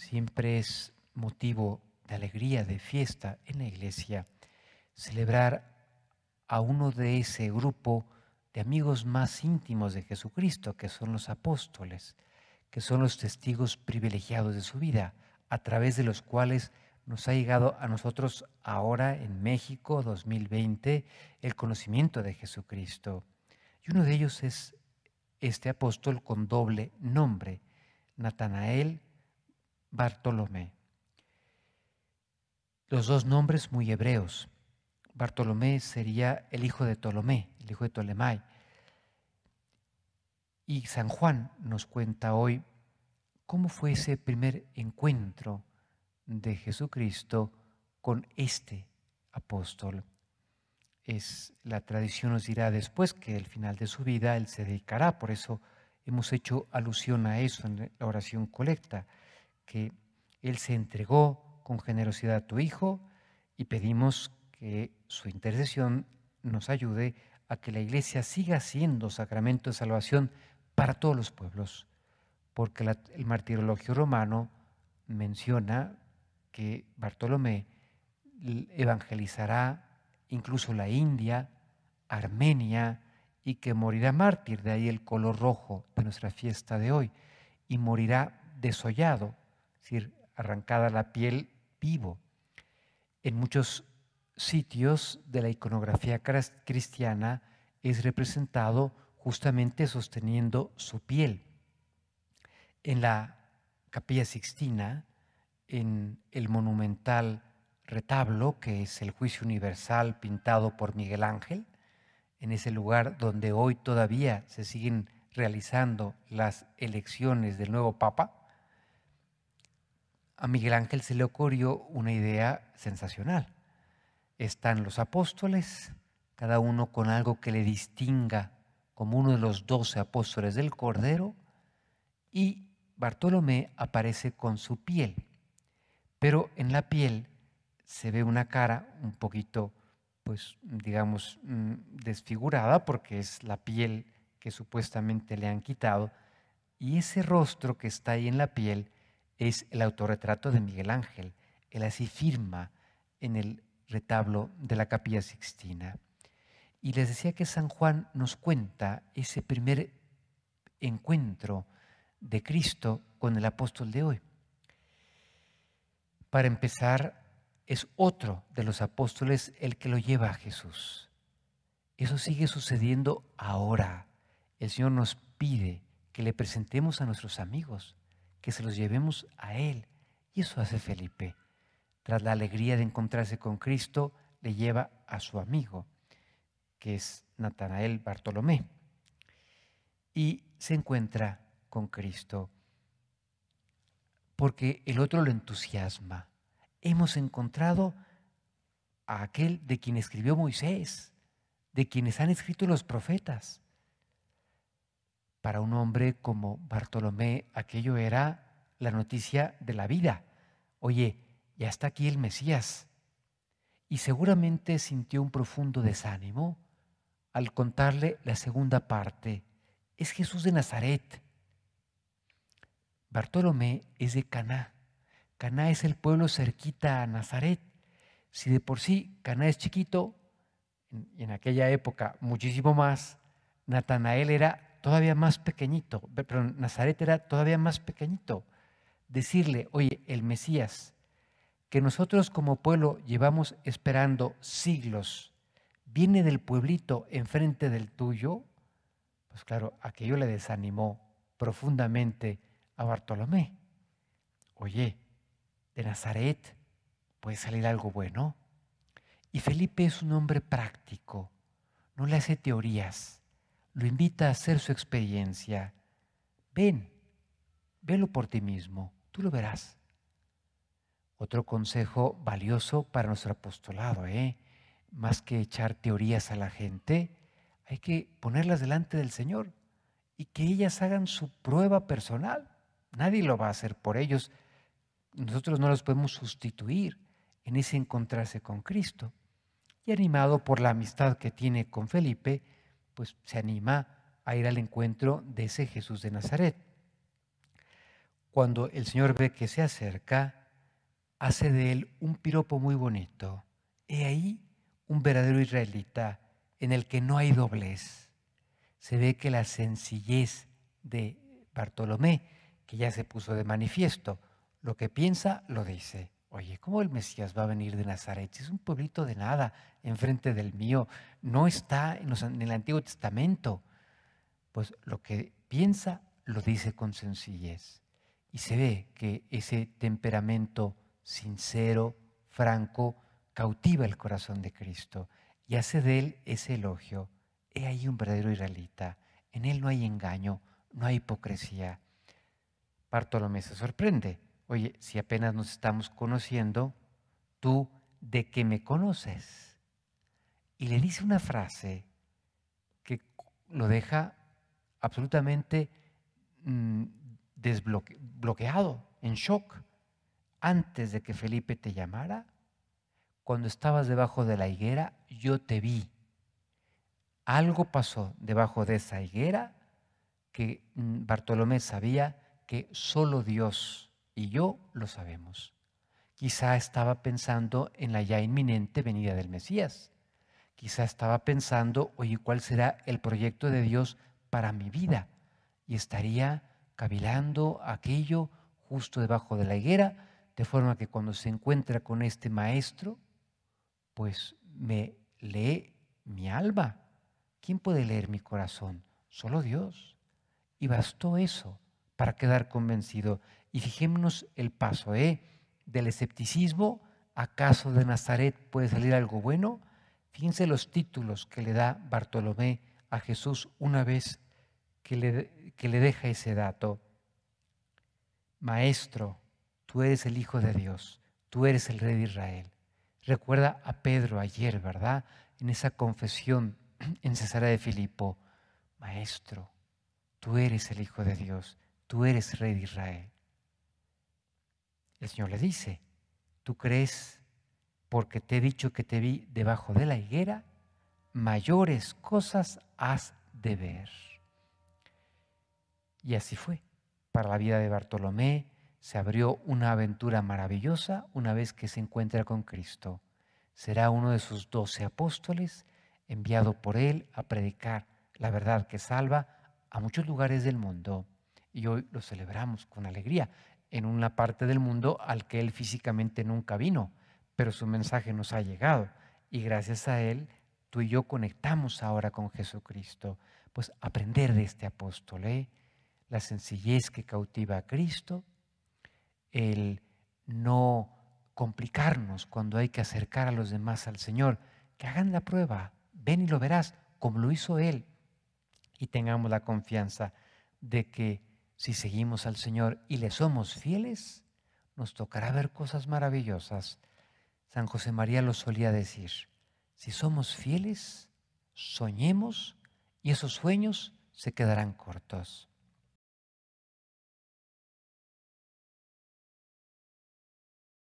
siempre es motivo de alegría, de fiesta en la iglesia, celebrar a uno de ese grupo de amigos más íntimos de Jesucristo, que son los apóstoles, que son los testigos privilegiados de su vida, a través de los cuales nos ha llegado a nosotros ahora en México 2020 el conocimiento de Jesucristo. Y uno de ellos es este apóstol con doble nombre, Natanael Bartolomé. Los dos nombres muy hebreos. Bartolomé sería el hijo de Ptolomé, el hijo de Ptolemai. Y San Juan nos cuenta hoy cómo fue ese primer encuentro de Jesucristo con este apóstol. Es la tradición nos dirá después que al final de su vida él se dedicará, por eso hemos hecho alusión a eso en la oración colecta, que él se entregó con generosidad a tu hijo y pedimos que su intercesión nos ayude a que la iglesia siga siendo sacramento de salvación para todos los pueblos, porque el martirologio romano menciona que Bartolomé evangelizará incluso la India, Armenia, y que morirá mártir, de ahí el color rojo de nuestra fiesta de hoy, y morirá desollado, es decir, arrancada la piel vivo. En muchos sitios de la iconografía cristiana es representado justamente sosteniendo su piel. En la capilla sixtina, en el monumental retablo, que es el juicio universal pintado por Miguel Ángel, en ese lugar donde hoy todavía se siguen realizando las elecciones del nuevo Papa, a Miguel Ángel se le ocurrió una idea sensacional. Están los apóstoles, cada uno con algo que le distinga como uno de los doce apóstoles del Cordero, y Bartolomé aparece con su piel pero en la piel se ve una cara un poquito, pues digamos, mm, desfigurada porque es la piel que supuestamente le han quitado. Y ese rostro que está ahí en la piel es el autorretrato de Miguel Ángel. Él así firma en el retablo de la capilla sixtina. Y les decía que San Juan nos cuenta ese primer encuentro de Cristo con el apóstol de hoy. Para empezar, es otro de los apóstoles el que lo lleva a Jesús. Eso sigue sucediendo ahora. El Señor nos pide que le presentemos a nuestros amigos, que se los llevemos a Él. Y eso hace Felipe. Tras la alegría de encontrarse con Cristo, le lleva a su amigo, que es Natanael Bartolomé. Y se encuentra con Cristo porque el otro lo entusiasma. Hemos encontrado a aquel de quien escribió Moisés, de quienes han escrito los profetas. Para un hombre como Bartolomé, aquello era la noticia de la vida. Oye, ya está aquí el Mesías. Y seguramente sintió un profundo desánimo al contarle la segunda parte. Es Jesús de Nazaret Bartolomé es de Caná. Caná es el pueblo cerquita a Nazaret. Si de por sí Caná es chiquito, y en aquella época muchísimo más, Natanael era todavía más pequeñito, pero Nazaret era todavía más pequeñito. Decirle, oye, el Mesías, que nosotros como pueblo llevamos esperando siglos, viene del pueblito enfrente del tuyo, pues claro, aquello le desanimó profundamente a Bartolomé. Oye, de Nazaret puede salir algo bueno. Y Felipe es un hombre práctico, no le hace teorías, lo invita a hacer su experiencia. Ven, velo por ti mismo, tú lo verás. Otro consejo valioso para nuestro apostolado, ¿eh? más que echar teorías a la gente, hay que ponerlas delante del Señor y que ellas hagan su prueba personal. Nadie lo va a hacer por ellos. Nosotros no los podemos sustituir en ese encontrarse con Cristo. Y animado por la amistad que tiene con Felipe, pues se anima a ir al encuentro de ese Jesús de Nazaret. cuando el Señor ve que se acerca, hace de él un piropo muy bonito. He ahí un verdadero israelita en el que no hay doblez. Se ve que la sencillez de Bartolomé, que ya se puso de manifiesto, lo que piensa lo dice. Oye, ¿cómo el Mesías va a venir de Nazaret? Es un pueblito de nada enfrente del mío. No está en, el Antiguo Testamento. Pues lo que piensa lo dice con sencillez. Y se ve que ese temperamento sincero, franco, cautiva el corazón de Cristo y hace de él ese elogio. He ahí un verdadero israelita. En él no hay engaño, no hay hipocresía. Bartolomé se sorprende oye, si apenas nos estamos conociendo, tú de qué me conoces. Y le dice una frase que lo deja absolutamente mm, desbloqueado, en shock. Antes de que Felipe te llamara, cuando estabas debajo de la higuera, yo te vi. Algo pasó debajo de esa higuera que mm, Bartolomé sabía que solo Dios y yo lo sabemos. Quizá estaba pensando en la ya inminente venida del Mesías. Quizá estaba pensando, oye, ¿cuál será el proyecto de Dios para mi vida? Y estaría cavilando aquello justo debajo de la higuera, de forma que cuando se encuentra con este maestro, pues me lee mi alma. ¿Quién puede leer mi corazón? Solo Dios. Y bastó eso para quedar convencido. Y fijémonos el paso, ¿eh? Del escepticismo, ¿acaso de Nazaret puede salir algo bueno? Fíjense los títulos que le da Bartolomé a Jesús una vez que le, que le deja ese dato. Maestro, tú eres el Hijo de Dios, tú eres el Rey de Israel. Recuerda a Pedro ayer, ¿verdad? En esa confesión en Cesarea de Filipo. Maestro, tú eres el Hijo de Dios, tú eres Rey de Israel. El Señor le dice, ¿tú crees porque te he dicho que te vi debajo de la higuera? Mayores cosas has de ver. Y así fue. Para la vida de Bartolomé se abrió una aventura maravillosa una vez que se encuentra con Cristo. Será uno de sus doce apóstoles enviado por él a predicar la verdad que salva a muchos lugares del mundo. Y hoy lo celebramos con alegría en una parte del mundo al que él físicamente nunca vino, pero su mensaje nos ha llegado y gracias a él tú y yo conectamos ahora con Jesucristo. Pues aprender de este apóstol, ¿eh? la sencillez que cautiva a Cristo, el no complicarnos cuando hay que acercar a los demás al Señor, que hagan la prueba, ven y lo verás, como lo hizo Él, y tengamos la confianza de que si seguimos al Señor y le somos fieles, nos tocará ver cosas maravillosas. San José María lo solía decir, si somos fieles, soñemos y esos sueños se quedarán cortos.